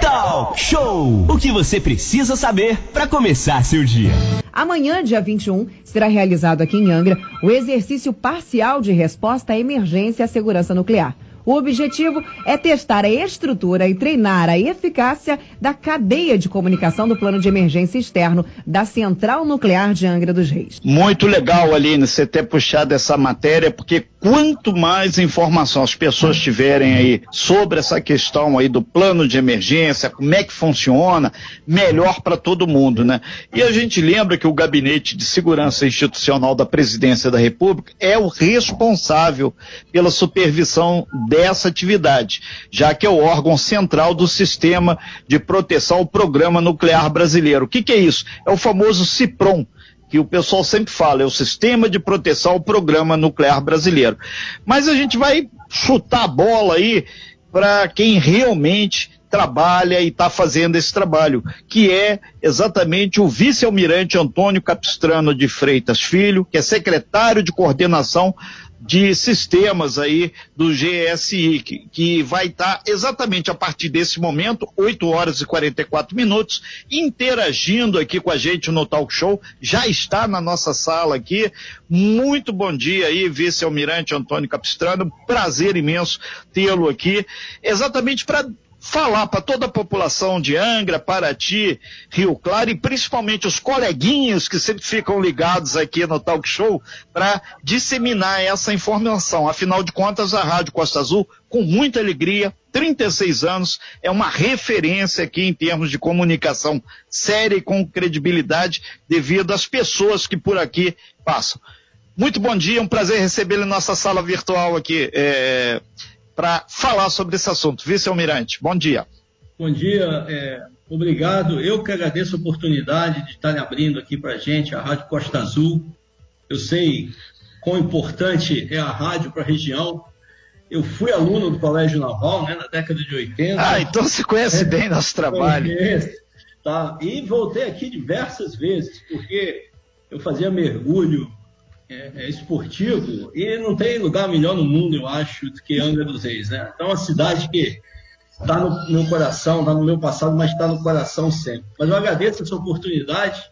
Talk Show! O que você precisa saber para começar seu dia. Amanhã, dia 21, será realizado aqui em Angra o exercício parcial de resposta à emergência à segurança nuclear. O objetivo é testar a estrutura e treinar a eficácia da cadeia de comunicação do plano de emergência externo da Central Nuclear de Angra dos Reis. Muito legal, Aline, você ter puxado essa matéria, porque quanto mais informação as pessoas tiverem aí sobre essa questão aí do plano de emergência, como é que funciona, melhor para todo mundo, né? E a gente lembra que o Gabinete de Segurança Institucional da Presidência da República é o responsável pela supervisão dessa atividade, já que é o órgão central do sistema de proteção ao programa nuclear brasileiro. O que, que é isso? É o famoso CIPROM, que o pessoal sempre fala, é o Sistema de Proteção ao Programa Nuclear Brasileiro. Mas a gente vai chutar a bola aí para quem realmente trabalha e está fazendo esse trabalho, que é exatamente o vice-almirante Antônio Capistrano de Freitas Filho, que é secretário de coordenação de sistemas aí do GSI, que, que vai estar exatamente a partir desse momento, 8 horas e 44 minutos, interagindo aqui com a gente no Talk Show. Já está na nossa sala aqui. Muito bom dia aí, vice-almirante Antônio Capistrano. Prazer imenso tê-lo aqui, exatamente para falar para toda a população de Angra, Paraty, Rio Claro e principalmente os coleguinhas que sempre ficam ligados aqui no Talk Show para disseminar essa informação. Afinal de contas, a Rádio Costa Azul, com muita alegria, 36 anos, é uma referência aqui em termos de comunicação séria e com credibilidade devido às pessoas que por aqui passam. Muito bom dia, um prazer recebê-lo em nossa sala virtual aqui. É para falar sobre esse assunto. Vice-Almirante, bom dia. Bom dia, é, obrigado. Eu que agradeço a oportunidade de estar abrindo aqui para a gente a Rádio Costa Azul. Eu sei quão importante é a rádio para a região. Eu fui aluno do Colégio Naval né, na década de 80. Ah, então você conhece é, bem nosso trabalho. Conheço, tá? E voltei aqui diversas vezes, porque eu fazia mergulho é, é, esportivo e não tem lugar melhor no mundo, eu acho, do que Angra dos Reis, né? Então, é uma cidade que está no meu coração, está no meu passado, mas está no coração sempre. Mas eu agradeço essa oportunidade,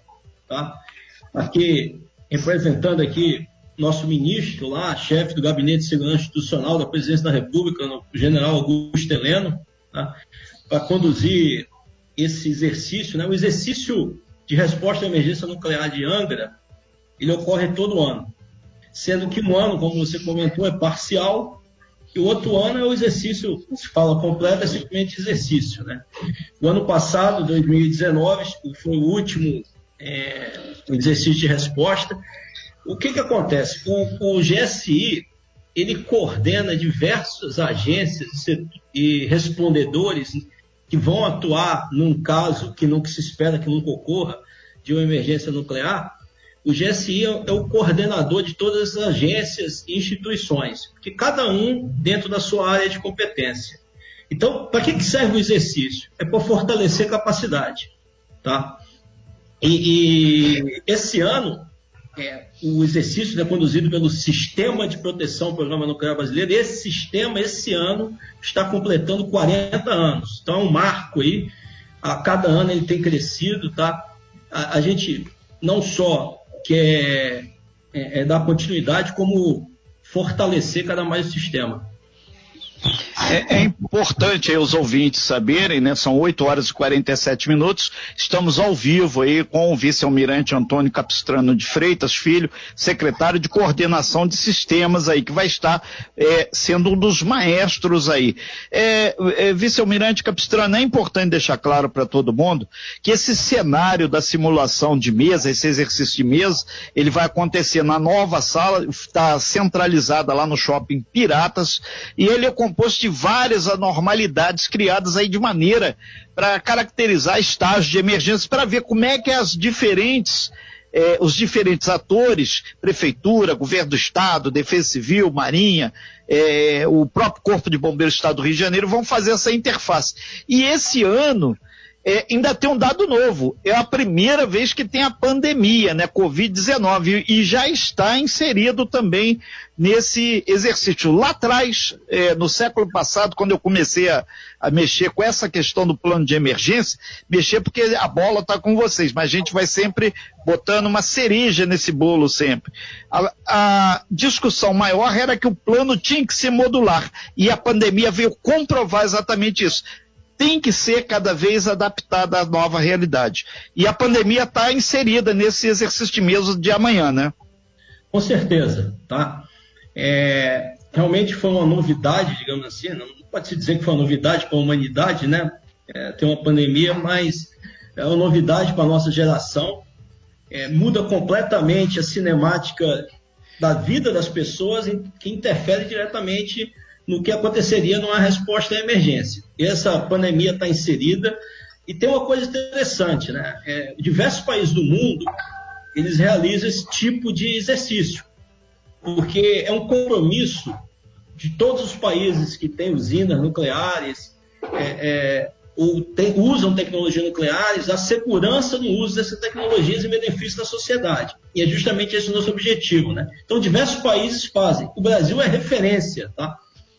tá? Aqui, representando aqui nosso ministro lá, chefe do Gabinete de Segurança Institucional da Presidência da República, o general Augusto Heleno, tá? para conduzir esse exercício, né? o exercício de resposta à emergência nuclear de Angra, ele ocorre todo ano. Sendo que um ano, como você comentou, é parcial, e o outro ano é o exercício, se fala completo, é simplesmente exercício. Né? O ano passado, 2019, foi o último é, exercício de resposta. O que, que acontece? O, o GSI ele coordena diversas agências e respondedores que vão atuar num caso que que se espera que nunca ocorra de uma emergência nuclear o GSI é o coordenador de todas as agências e instituições, que cada um dentro da sua área de competência. Então, para que, serve o exercício? É para fortalecer capacidade. Tá? E, e esse ano, é, o exercício é conduzido pelo Sistema de Proteção Programa Nuclear Brasileiro. Esse sistema, esse ano, está completando 40 anos. Então, é um marco aí. A cada ano ele tem crescido. Tá? a, a gente não só que é, é, é dar continuidade, como fortalecer cada mais o sistema. É, é, importante aí os ouvintes saberem, né? São 8 horas e 47 minutos. Estamos ao vivo aí com o vice-almirante Antônio Capistrano de Freitas, filho, secretário de coordenação de sistemas aí, que vai estar é, sendo um dos maestros aí. É, é vice-almirante Capistrano, é importante deixar claro para todo mundo que esse cenário da simulação de mesa, esse exercício de mesa, ele vai acontecer na nova sala, está centralizada lá no shopping Piratas, e ele é composto de várias anormalidades criadas aí de maneira para caracterizar estágios de emergência, para ver como é que as diferentes eh, os diferentes atores, prefeitura, governo do estado, defesa civil, marinha, eh, o próprio corpo de bombeiros do estado do Rio de Janeiro vão fazer essa interface. E esse ano é, ainda tem um dado novo. É a primeira vez que tem a pandemia, né? Covid-19, e já está inserido também nesse exercício. Lá atrás, é, no século passado, quando eu comecei a, a, mexer com essa questão do plano de emergência, mexer porque a bola está com vocês, mas a gente vai sempre botando uma cereja nesse bolo sempre. A, a discussão maior era que o plano tinha que ser modular, e a pandemia veio comprovar exatamente isso tem que ser cada vez adaptada à nova realidade. E a pandemia está inserida nesse exercício de mesa de amanhã, né? Com certeza, tá? É, realmente foi uma novidade, digamos assim, não pode se dizer que foi uma novidade para a humanidade, né? É, tem uma pandemia, mas é uma novidade para a nossa geração. É, muda completamente a cinemática da vida das pessoas, que interfere diretamente no que aconteceria numa resposta à emergência. Essa pandemia está inserida e tem uma coisa interessante, né? É, diversos países do mundo eles realizam esse tipo de exercício, porque é um compromisso de todos os países que têm usinas nucleares é, é, ou tem, usam tecnologias nucleares, a segurança no uso dessas tecnologias em benefício da sociedade. E é justamente esse o nosso objetivo, né? Então, diversos países fazem. O Brasil é referência, tá?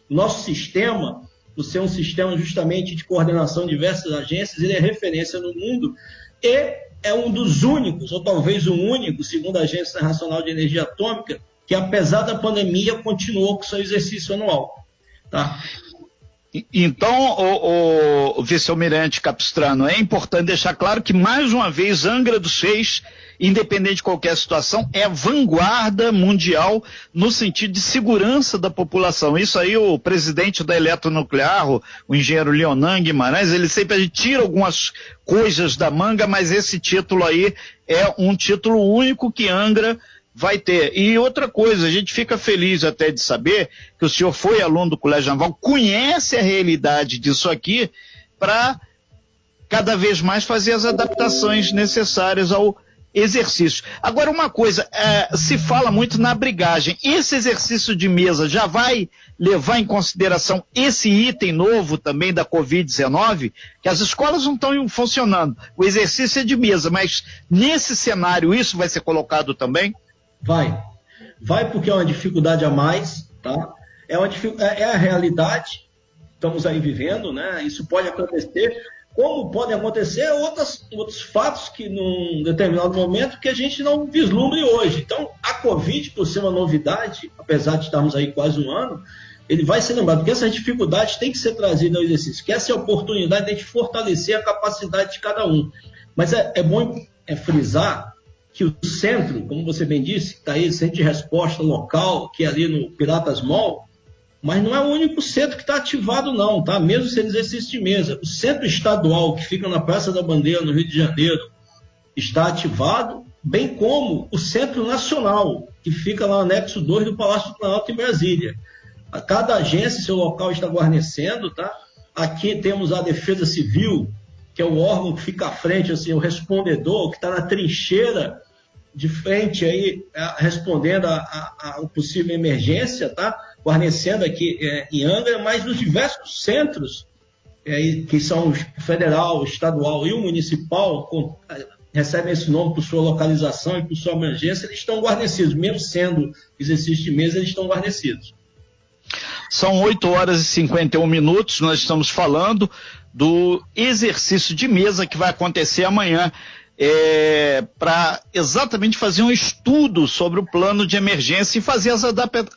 Nosso sistema, por ser um sistema justamente de coordenação de diversas agências, ele é referência no mundo e é um dos únicos, ou talvez o único, segundo a Agência Internacional de Energia Atômica, que apesar da pandemia continuou com seu exercício anual. Tá? Então, o, o vice-almirante Capistrano, é importante deixar claro que, mais uma vez, Angra dos Reis independente de qualquer situação, é vanguarda mundial no sentido de segurança da população. Isso aí o presidente da Eletronuclear, o, engenheiro Leonan Guimarães, ele sempre tira algumas coisas da manga, mas esse título aí é um título único que Angra vai ter. E outra coisa, a gente fica feliz até de saber que o senhor foi aluno do Colégio Naval, conhece a realidade disso aqui para cada vez mais fazer as adaptações necessárias ao exercício. Agora, uma coisa, é, se fala muito na brigagem. Esse exercício de mesa já vai levar em consideração esse item novo também da Covid-19, que as escolas não estão funcionando. O exercício é de mesa, mas nesse cenário isso vai ser colocado também? Vai. Vai porque é uma dificuldade a mais, tá? É, uma, é, é a realidade, estamos aí vivendo, né? Isso pode acontecer como podem acontecer outras, outros fatos que num determinado momento que a gente não vislumbre hoje. Então, a Covid, por ser uma novidade, apesar de estarmos aí quase um ano, ele vai ser lembrado, porque essas dificuldades têm que ser trazidas ao exercício, que essa é a oportunidade de a gente fortalecer a capacidade de cada um. Mas é, é bom é frisar que o centro, como você bem disse, está aí, centro de resposta local, que é ali no Piratas Mall, mas não é o único centro que está ativado, não, tá? Mesmo sendo exercício de mesa. O centro estadual, que fica na Praça da Bandeira, no Rio de Janeiro, está ativado, bem como o centro nacional, que fica lá no anexo 2 do Palácio do Planalto, em Brasília. A cada agência, seu local está guarnecendo, tá? Aqui temos a Defesa Civil, que é o órgão que fica à frente, assim, o respondedor, que está na trincheira de frente aí, respondendo a, a, possível emergência, tá? Guarnecendo aqui é, em Angra, mas nos diversos centros, é, que são o federal, o estadual e o municipal, com, recebem esse nome por sua localização e por sua abrangência, eles estão guarnecidos, mesmo sendo exercício de mesa, eles estão guarnecidos. São 8 horas e 51 minutos, nós estamos falando do exercício de mesa que vai acontecer amanhã é, para exatamente fazer um estudo sobre o plano de emergência e fazer as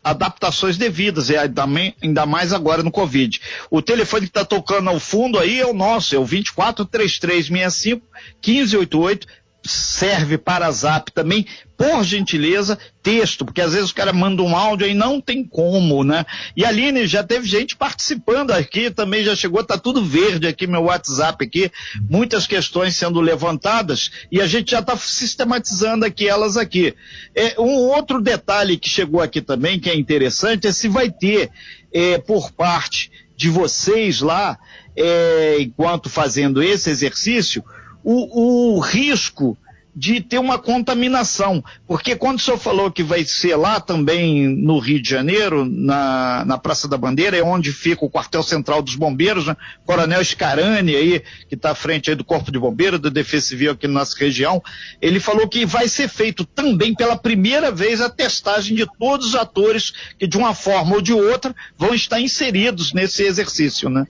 adaptações devidas, e ainda mais agora no Covid. O telefone que está tocando ao fundo aí é o nosso, é o 243365 1588 serve para zap também, por gentileza, texto, porque às vezes o cara manda um áudio e não tem como, né? E Aline, já teve gente participando aqui, também já chegou, tá tudo verde aqui, meu WhatsApp aqui, muitas questões sendo levantadas e a gente já está sistematizando aqui elas aqui. É, um outro detalhe que chegou aqui também, que é interessante, é se vai ter é, por parte de vocês lá, é, enquanto fazendo esse exercício, o, o risco de ter uma contaminação. Porque quando o senhor falou que vai ser lá também no Rio de Janeiro, na, na Praça da Bandeira, é onde fica o quartel central dos bombeiros, né? Coronel Scarani aí, que está à frente aí do Corpo de Bombeiros, da Defesa Civil aqui na nossa região, ele falou que vai ser feito também pela primeira vez a testagem de todos os atores que de uma forma ou de outra vão estar inseridos nesse exercício, né?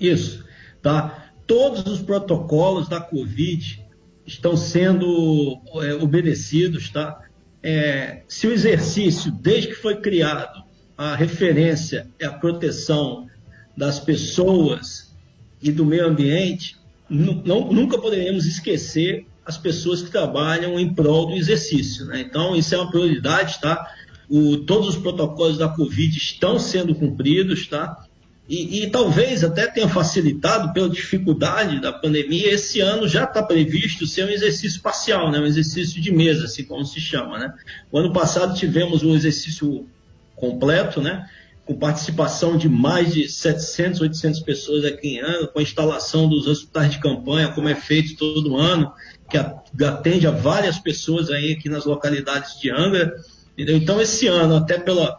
Isso, tá? Todos os protocolos da Covid estão sendo é, obedecidos, tá? É, se o exercício, desde que foi criado, a referência é a proteção das pessoas e do meio ambiente, não, nunca poderemos esquecer as pessoas que trabalham em prol do exercício. Né? Então, isso é uma prioridade, tá? O, todos os protocolos da Covid estão sendo cumpridos, tá? E, e, talvez até tenha facilitado pela dificuldade da pandemia. Esse ano já está previsto ser um exercício parcial, né? um exercício de mesa, assim como se chama. Né? O ano passado tivemos um exercício completo, né? com participação de mais de 700, 800 pessoas aqui em ano, com a instalação dos hospitais de campanha, como é feito todo ano, que atende a várias pessoas aí aqui nas localidades de Angra. Entendeu? Então, esse ano, até pela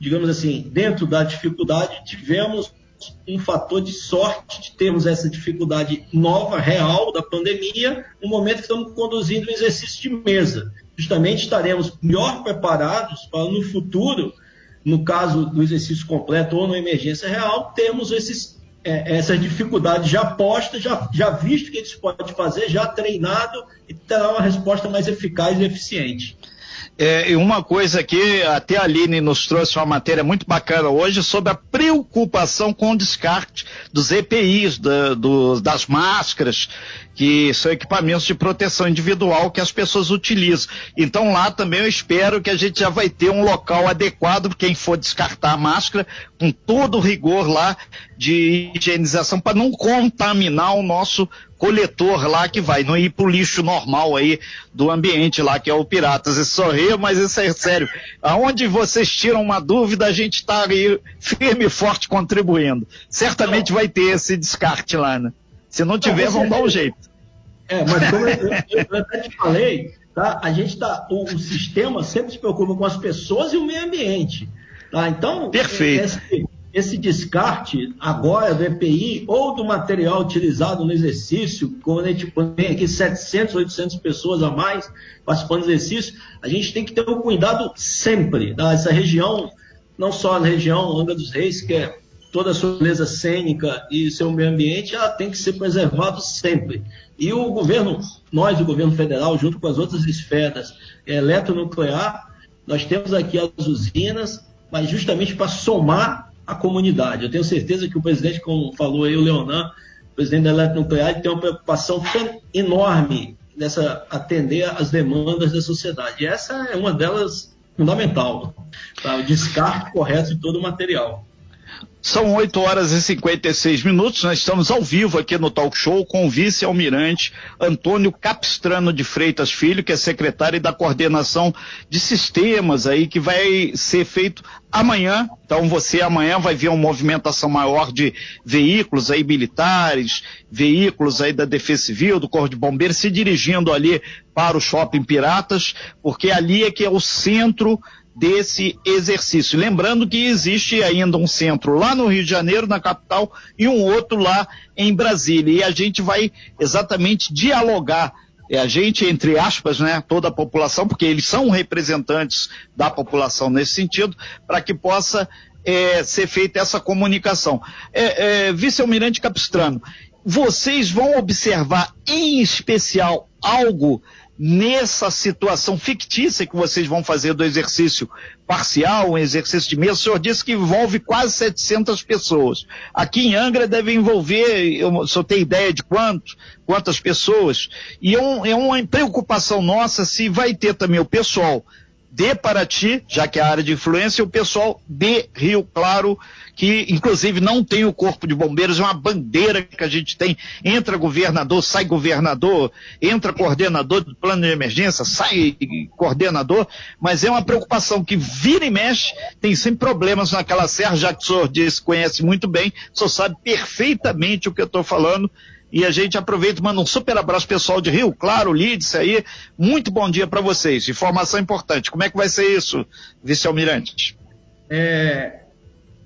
digamos assim, dentro da dificuldade, tivemos um fator de sorte de termos essa dificuldade nova, real, da pandemia, no momento que estamos conduzindo o exercício de mesa. Justamente estaremos melhor preparados para no futuro, no caso do exercício completo ou na emergência real, termos esses, é, essas dificuldades já postas, já, já visto que a gente pode fazer, já treinado e terá uma resposta mais eficaz e eficiente. É, e uma coisa que até a Aline nos trouxe uma matéria muito bacana hoje sobre a preocupação com o descarte dos EPIs, da, do, das máscaras, que são equipamentos de proteção individual que as pessoas utilizam. Então lá também eu espero que a gente já vai ter um local adequado para quem for descartar a máscara, com todo o rigor lá de higienização, para não contaminar o nosso coletor lá que vai, não ir pro lixo normal aí do ambiente lá, que é o Piratas. Isso sorrir, mas isso é sério. Aonde vocês tiram uma dúvida, a gente está aí firme e forte contribuindo. Certamente vai ter esse descarte lá, né? Se não tiver, não, vão dar um jeito. É, mas como eu, eu, eu até te falei, tá? A gente tá, o, o, sistema sempre se preocupa com as pessoas e o meio ambiente. Tá? Então, Perfeito. Esse, esse descarte agora do EPI ou do material utilizado no exercício, quando a gente tem aqui 700, 800 pessoas a mais participando do exercício, a gente tem que ter um cuidado sempre. Tá? Essa região, não só na região Angra dos Reis, que é toda a sua beleza cênica e seu meio ambiente, ela tem que ser preservado sempre. E o governo, nós, o governo federal, junto com as outras esferas é, eletronuclear, nós temos aqui as usinas, mas justamente para somar a comunidade. Eu tenho certeza que o presidente, como falou aí o Leonan, presidente da Eletronuclear, tem uma preocupação enorme nessa atender às demandas da sociedade. E essa é uma delas fundamental, tá? o descarte correto de todo o material. São 8 horas e 56 minutos. Nós estamos ao vivo aqui no Talk Show com o vice-almirante Antônio Capistrano de Freitas Filho, que é secretário da coordenação de sistemas aí, que vai ser feito amanhã. Então você amanhã vai ver uma movimentação maior de veículos aí militares, veículos aí da Defesa Civil, do Corpo de Bombeiros, se dirigindo ali para o Shopping Piratas, porque ali é que é o centro desse exercício. Lembrando que existe ainda um centro lá no Rio de Janeiro, na capital, e um outro lá em Brasília. E a gente vai exatamente dialogar é a gente, entre aspas, né, toda a população, porque eles são representantes da população nesse sentido, para que possa é, ser feita essa comunicação. É, é, Vice-Almirante Capistrano, vocês vão observar em especial algo nessa situação fictícia que vocês vão fazer do exercício parcial, um exercício de mesa, o senhor disse que envolve quase 700 pessoas. Aqui em Angra deve envolver, eu só tenho ideia de quanto, quantas pessoas, e é, um, é uma preocupação nossa se vai ter também o pessoal de Paraty, já que é a área de influência, e o pessoal de Rio Claro, que inclusive não tem o corpo de bombeiros, é uma bandeira que a gente tem. Entra governador, sai governador, entra coordenador do plano de emergência, sai coordenador, mas é uma preocupação que vira e mexe, tem sempre problemas naquela serra, já que o senhor disse, conhece muito bem, o senhor sabe perfeitamente o que eu estou falando, E a gente aproveita e manda um super abraço pessoal de Rio Claro, Lídice aí. Muito bom dia para vocês. Informação importante. Como é que vai ser isso, vice-almirante? É,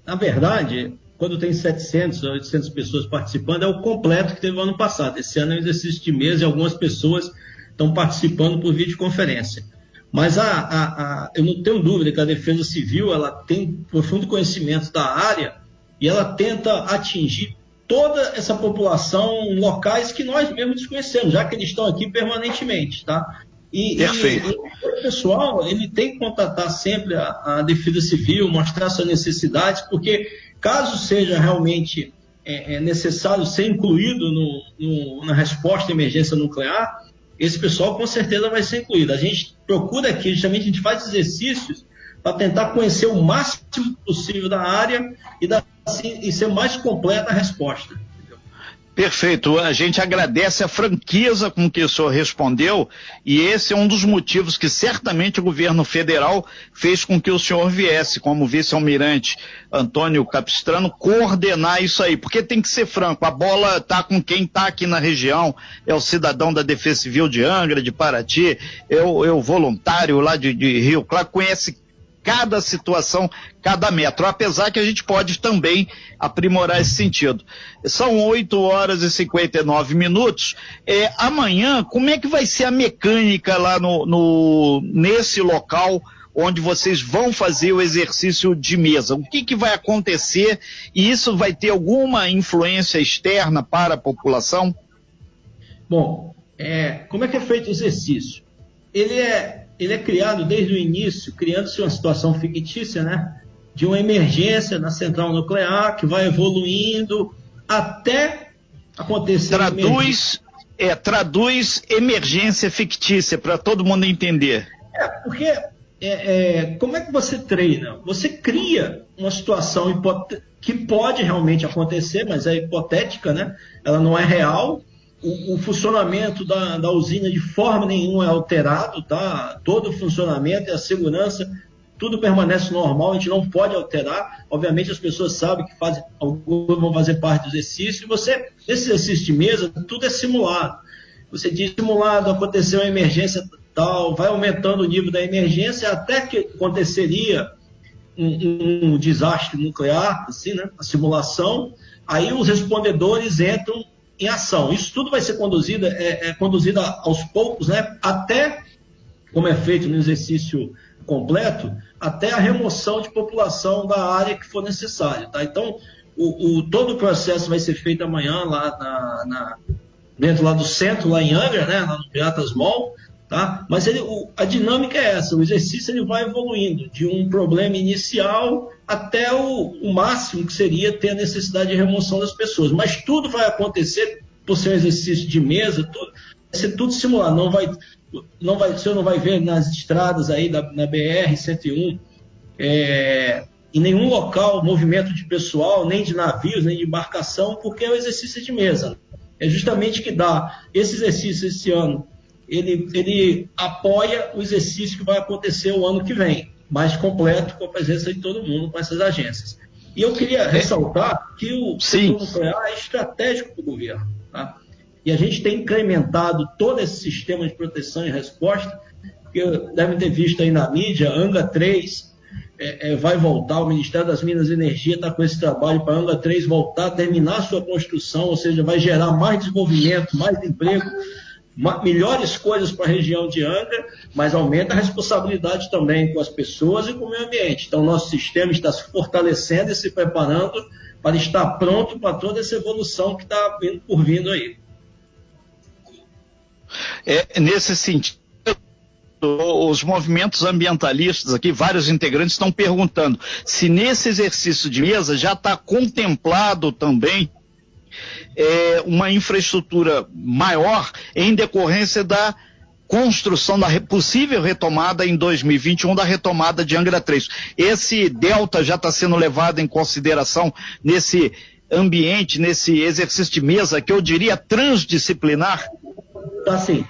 na verdade, quando tem 700, 800 pessoas participando, é o completo que teve no ano passado. Esse ano é um exercício de mesa e algumas pessoas estão participando por videoconferência. Mas a, a, a, eu não tenho dúvida que a Defesa Civil ela tem profundo conhecimento da área e ela tenta atingir toda essa população locais que nós mesmos desconhecemos, já que eles estão aqui permanentemente, tá? E, Perfeito. E, e o pessoal ele tem que contatar sempre a, a Defesa Civil, mostrar suas necessidades, porque caso seja realmente é, é necessário ser incluído no, no, na resposta à emergência nuclear, esse pessoal com certeza vai ser incluído. A gente procura aqui, justamente, a gente faz exercícios para tentar conhecer o máximo possível da área e, da, e ser mais completa a resposta. Perfeito. A gente agradece a franqueza com que o senhor respondeu e esse é um dos motivos que certamente o governo federal fez com que o senhor viesse, como vice-almirante Antônio Capistrano, coordenar isso aí, porque tem que ser franco, a bola está com quem está aqui na região, é o cidadão da Defesa Civil de Angra, de Paraty, é o, é o voluntário lá de, de Rio Claro, conhece cada situação, cada metro, apesar que a gente pode também aprimorar esse sentido. São 8 horas e 59 minutos. É, amanhã, como é que vai ser a mecânica lá no, no, nesse local onde vocês vão fazer o exercício de mesa? O que, que vai acontecer e isso vai ter alguma influência externa para a população? Bom, é, como é que é feito o exercício? Ele é ele é criado desde o início, criando-se uma situação fictícia, né? De uma emergência na central nuclear que vai evoluindo até acontecer. Traduz, é, traduz emergência fictícia para todo mundo entender. É, porque é, é, como é que você treina? Você cria uma situação que pode realmente acontecer, mas é hipotética, né? Ela não é real o, o funcionamento da, da, usina de forma nenhuma é alterado, tá? Todo o funcionamento e a segurança, tudo permanece normal, a gente não pode alterar. Obviamente as pessoas sabem que fazem, alguns vão fazer parte do exercício, e você, nesse exercício de mesa, tudo é simulado. Você diz simulado, aconteceu uma emergência tal, vai aumentando o nível da emergência até que aconteceria um, um, um desastre nuclear, assim, né? A simulação, aí os respondedores entram em ação. Isso tudo vai ser conduzido, é, é conduzido aos poucos, né, até, como é feito no exercício completo, até a remoção de população da área que for necessária. Tá? Então, o, o, todo o processo vai ser feito amanhã lá na, na, dentro lá do centro, lá em Angra, né, lá no Piratas Mall, tá? Mas ele, o, a dinâmica é essa, o exercício ele vai evoluindo de um problema inicial até o, o, máximo que seria ter a necessidade de remoção das pessoas. Mas tudo vai acontecer por ser um exercício de mesa, tudo, vai ser tudo simulado. Não vai, não vai, o não vai ver nas estradas aí da, na BR-101 é, em nenhum local movimento de pessoal, nem de navios, nem de embarcação, porque é um exercício de mesa. É justamente que dá esse exercício esse ano. Ele, ele apoia o exercício que vai acontecer o ano que vem mais completo com a presença de todo mundo com essas agências. E eu queria é. ressaltar que o setor nuclear é estratégico para o governo. Tá? E a gente tem incrementado todo esse sistema de proteção e resposta, que devem ter visto aí na mídia, ANGA 3 é, é, vai voltar, o Ministério das Minas e Energia está com esse trabalho para a ANGA 3 voltar, terminar sua construção, ou seja, vai gerar mais desenvolvimento, mais emprego, melhores coisas para a região de Angra, mas aumenta a responsabilidade também com as pessoas e com o meio ambiente. Então, nosso sistema está se fortalecendo e se preparando para estar pronto para toda essa evolução que está vindo por vindo aí. É, nesse sentido, os movimentos ambientalistas aqui, vários integrantes estão perguntando se nesse exercício de mesa já está contemplado também é, uma infraestrutura maior em decorrência da construção da possível retomada em 2021 da retomada de Angra 3. Esse delta já está sendo levado em consideração nesse ambiente, nesse exercício de mesa que eu diria transdisciplinar? Está sim.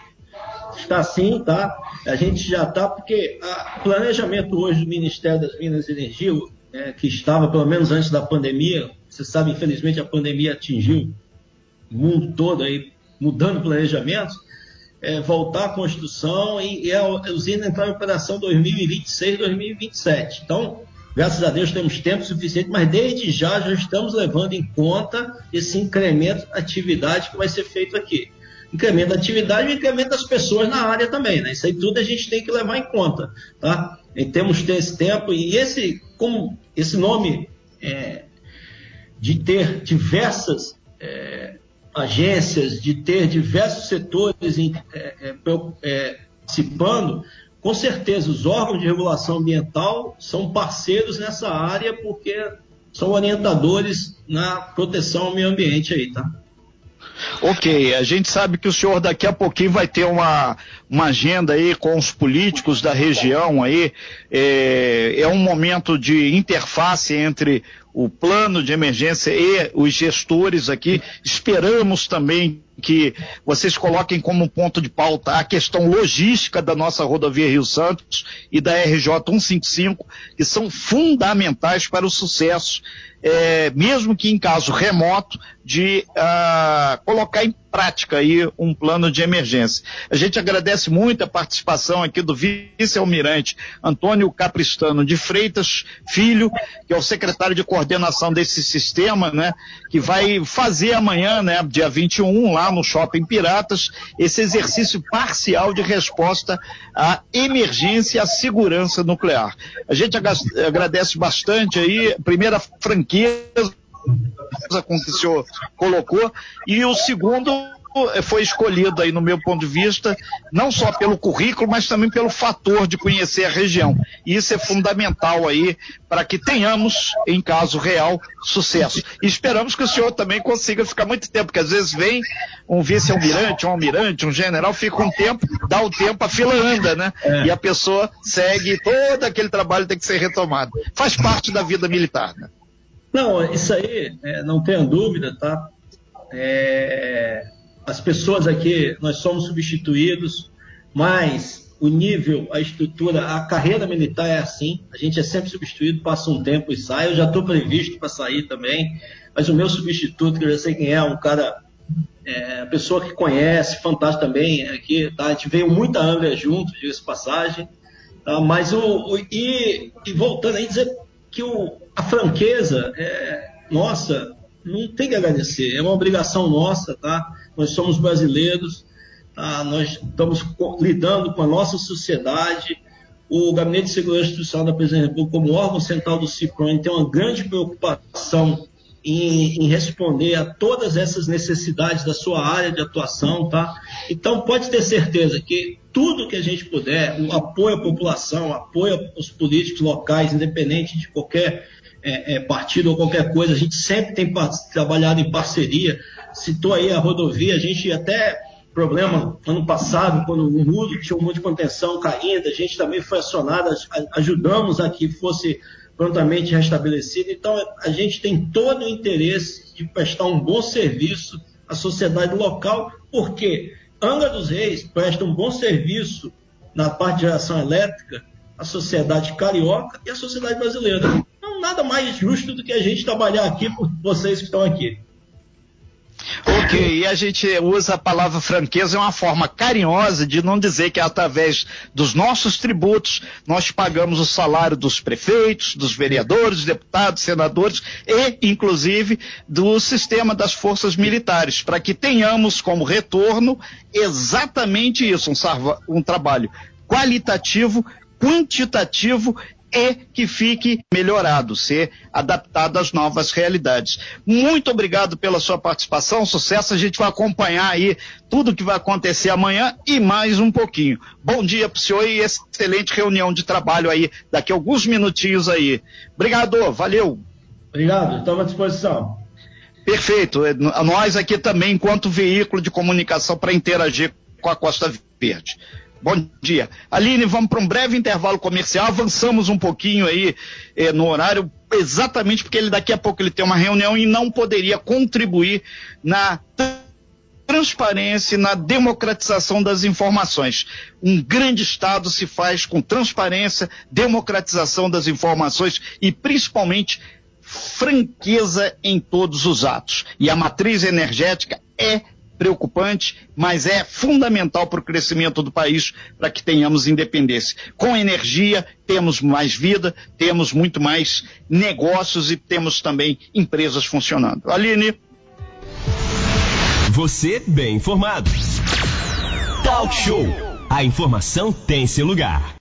Está sim, tá? A gente já está, porque o planejamento hoje do Ministério das Minas e Energia, é, que estava pelo menos antes da pandemia, você sabe, infelizmente a pandemia atingiu mundo todo aí mudando planejamentos, é, voltar à construção e, e a usina entrar em operação 2026, 2027. Então, graças a Deus temos tempo suficiente, mas desde já já estamos levando em conta esse incremento de atividade que vai ser feito aqui. Incremento da atividade e incremento das pessoas na área também, né? Isso aí tudo a gente tem que levar em conta, tá? E temos ter esse tempo e esse, como esse nome é, de ter diversas é, agências, de ter diversos setores em, é, é, é, participando, com certeza os órgãos de regulação ambiental são parceiros nessa área porque são orientadores na proteção ao meio ambiente aí, tá? Ok, a gente sabe que o senhor daqui a pouquinho vai ter uma, uma agenda aí com os políticos da região aí. É, é um momento de interface entre o plano de emergência e os gestores aqui. Esperamos também que vocês coloquem como ponto de pauta a questão logística da nossa rodovia Rio Santos e da RJ 155, que são fundamentais para o sucesso é, mesmo que em caso remoto, de uh, colocar em prática aí um plano de emergência. A gente agradece muito a participação aqui do vice-almirante Antônio Capristano de Freitas Filho, que é o secretário de coordenação desse sistema, né, que vai fazer amanhã, né, dia 21, lá no Shopping Piratas, esse exercício parcial de resposta à emergência e à segurança nuclear. A gente agradece bastante aí, primeira franquia com que o senhor colocou, e o segundo foi escolhido aí no meu ponto de vista, não só pelo currículo, mas também pelo fator de conhecer a região. E isso é fundamental aí para que tenhamos, em caso real, sucesso. E esperamos que o senhor também consiga ficar muito tempo, porque às vezes vem um vice-almirante, um almirante, um general, fica um tempo, dá o tempo, a fila anda, né? É. E a pessoa segue, todo aquele trabalho tem que ser retomado. Faz parte da vida militar, né? Não, isso aí, é, não tenha dúvida, tá? É, pessoas aqui, nós somos substituídos, mas o nível, a estrutura, a carreira militar é assim, a gente é sempre substituído, passa um tempo e sai, eu já estou previsto para sair também, mas o meu substituto, que eu já sei quem é, um cara, é, pessoa que conhece, fantástico também, aqui, tá? A gente veio muita Angra junto, diga-se passagem, tá? mas o, o e, e voltando aí, dizer que o, a franqueza é, nossa não tem que agradecer, é uma obrigação nossa, tá? Nós somos brasileiros, tá? nós estamos lidando com a nossa sociedade. O Gabinete de Segurança Institucional da Presidência da República, como órgão central do CIPRON, tem uma grande preocupação em, em, responder a todas essas necessidades da sua área de atuação, tá? Então pode ter certeza que tudo que a gente puder, o apoio à população, apoio aos políticos locais, independente de qualquer é, é, partido ou qualquer coisa, a gente sempre tem trabalhado em parceria. Citou aí a rodovia, a gente até problema ano passado, quando o muro tinha um monte de contenção caindo, a gente também foi acionado, ajudamos a que fosse prontamente restabelecido. Então, a gente tem todo o interesse de prestar um bom serviço à sociedade local, porque Angra dos Reis presta um bom serviço na parte de geração elétrica à sociedade carioca e à sociedade brasileira nada mais justo do que a gente trabalhar aqui por vocês que estão aqui. Ok, e a gente usa a palavra franqueza é uma forma carinhosa de não dizer que através dos nossos tributos nós pagamos o salário dos prefeitos, dos vereadores, deputados, senadores e, inclusive, do sistema das forças militares, para que tenhamos como retorno exatamente isso, um, um trabalho qualitativo, quantitativo e que fique melhorado, ser adaptado às novas realidades. Muito obrigado pela sua participação, sucesso. A gente vai acompanhar aí tudo que vai acontecer amanhã e mais um pouquinho. Bom dia para o senhor e excelente reunião de trabalho aí, daqui a alguns minutinhos aí. Obrigado, valeu. Obrigado, estamos à disposição. Perfeito. É, nós aqui também, enquanto veículo de comunicação para interagir com a Costa Verde. Bom dia. Aline, vamos para um breve intervalo comercial. Avançamos um pouquinho aí eh, no horário, exatamente porque ele daqui a pouco ele tem uma reunião e não poderia contribuir na transparência e na democratização das informações. Um grande Estado se faz com transparência, democratização das informações e principalmente franqueza em todos os atos. E a matriz energética é preocupante, mas é fundamental para o crescimento do país para que tenhamos independência. Com energia, temos mais vida, temos muito mais negócios e temos também empresas funcionando. Aline. Você bem informado. Talk Show. A informação tem seu lugar.